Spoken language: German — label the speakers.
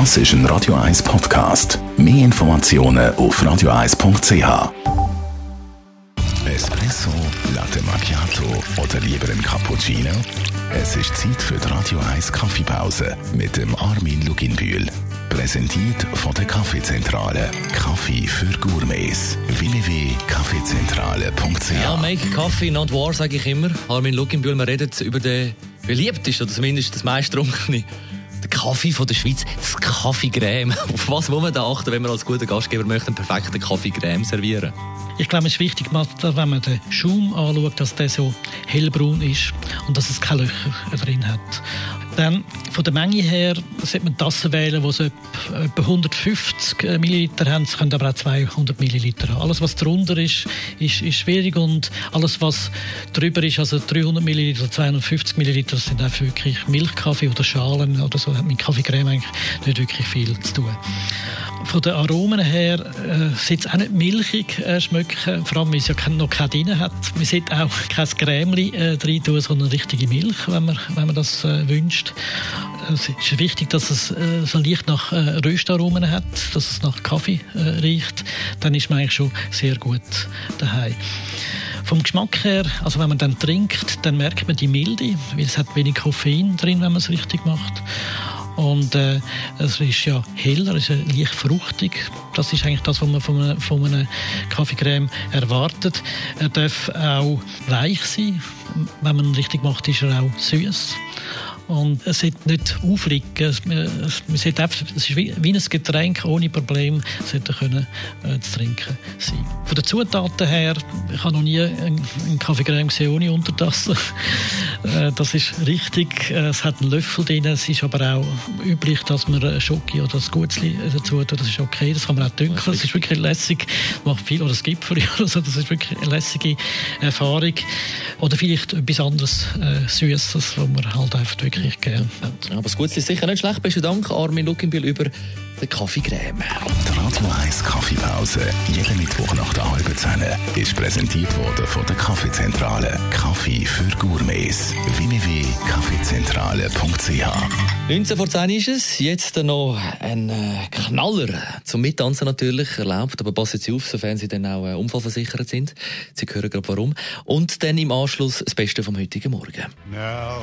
Speaker 1: Das ist ein Radio 1 Podcast. Mehr Informationen auf radio1.ch. Espresso, Latte Macchiato oder lieber ein Cappuccino? Es ist Zeit für die Radio 1 Kaffeepause mit dem Armin Luginbühl. Präsentiert von der Kaffeezentrale. Kaffee für Gourmets. www.kaffeezentrale.ch
Speaker 2: Ja, make coffee, not war, sage ich immer. Armin Luckenbühl, wir reden über den beliebtesten, oder zumindest das meisttrunkene, den Kaffee von der Schweiz, das Kaffee-Creme. Auf was muss man da achten, wenn man als guter Gastgeber möchte einen perfekten Kaffee-Creme servieren
Speaker 3: Ich glaube, es ist wichtig, wenn man den Schaum anschaut, dass der so hellbraun ist und dass es keine Löcher drin hat. Dann von der Menge her sollte man Tassen wählen, die etwa 150 Milliliter haben. Es können aber auch 200 Milliliter haben. Alles, was drunter ist, ist, ist schwierig und alles, was drüber ist, also 300 Milliliter, 250 Milliliter, das sind auch wirklich Milchkaffee oder Schalen oder so, hat mit Kaffeecreme eigentlich nicht wirklich viel zu tun. Von den Aromen her äh, sollte es auch nicht milchig äh, schmecken, vor allem, weil es ja noch keine drin hat. Man sollte auch kein Cremeli äh, rein tun, sondern richtige Milch, wenn man, wenn man das äh, wünscht. Es ist wichtig, dass es äh, so leicht nach äh, Röstaromen hat, dass es nach Kaffee äh, riecht. Dann ist man eigentlich schon sehr gut daheim. Vom Geschmack her, also wenn man dann trinkt, dann merkt man die Milde, weil es hat wenig Koffein drin, wenn man es richtig macht. Und äh, es ist ja heller, es ist leicht fruchtig. Das ist eigentlich das, was man von einer, von einer Kaffeecreme erwartet. Er darf auch weich sein. Wenn man ihn richtig macht, ist er auch süß. Und es sollte nicht aufliegen. Es, es, es, einfach, es ist wie, wie, ein Getränk ohne Problem sollte können, äh, zu trinken sein. Von den Zutaten her, ich habe noch nie einen, einen Kaffeecreme gesehen ohne Untertasse. äh, das ist richtig. Es hat einen Löffel drin. Es ist aber auch üblich, dass man Schoki oder das Gutzli dazu tut. Das ist okay. Das kann man auch dünkeln. Es ist wirklich lässig. Macht viel oder das Gipfel oder so. Das ist wirklich eine lässige Erfahrung. Oder vielleicht etwas anderes äh, Süßes, wo man halt einfach wirklich wirklich gerne
Speaker 2: Aber das Gute ist sicher nicht schlecht. Besten Dank, Armin Luckenbühl, über den Kaffeecreme.
Speaker 1: Die Radio 1 Kaffeepause, jeden Mittwoch nach der halben Zehn, ist präsentiert worden von der Kaffeezentrale. Kaffee für Gourmets. www.kaffeezentrale.ch
Speaker 2: 19 vor 10 ist es. Jetzt noch ein äh, Knaller zum Mittanzen natürlich erlaubt. Aber passen Sie auf, sofern Sie dann auch äh, unfallversichert sind. Sie hören gerade warum. Und dann im Anschluss das Beste vom heutigen Morgen. Now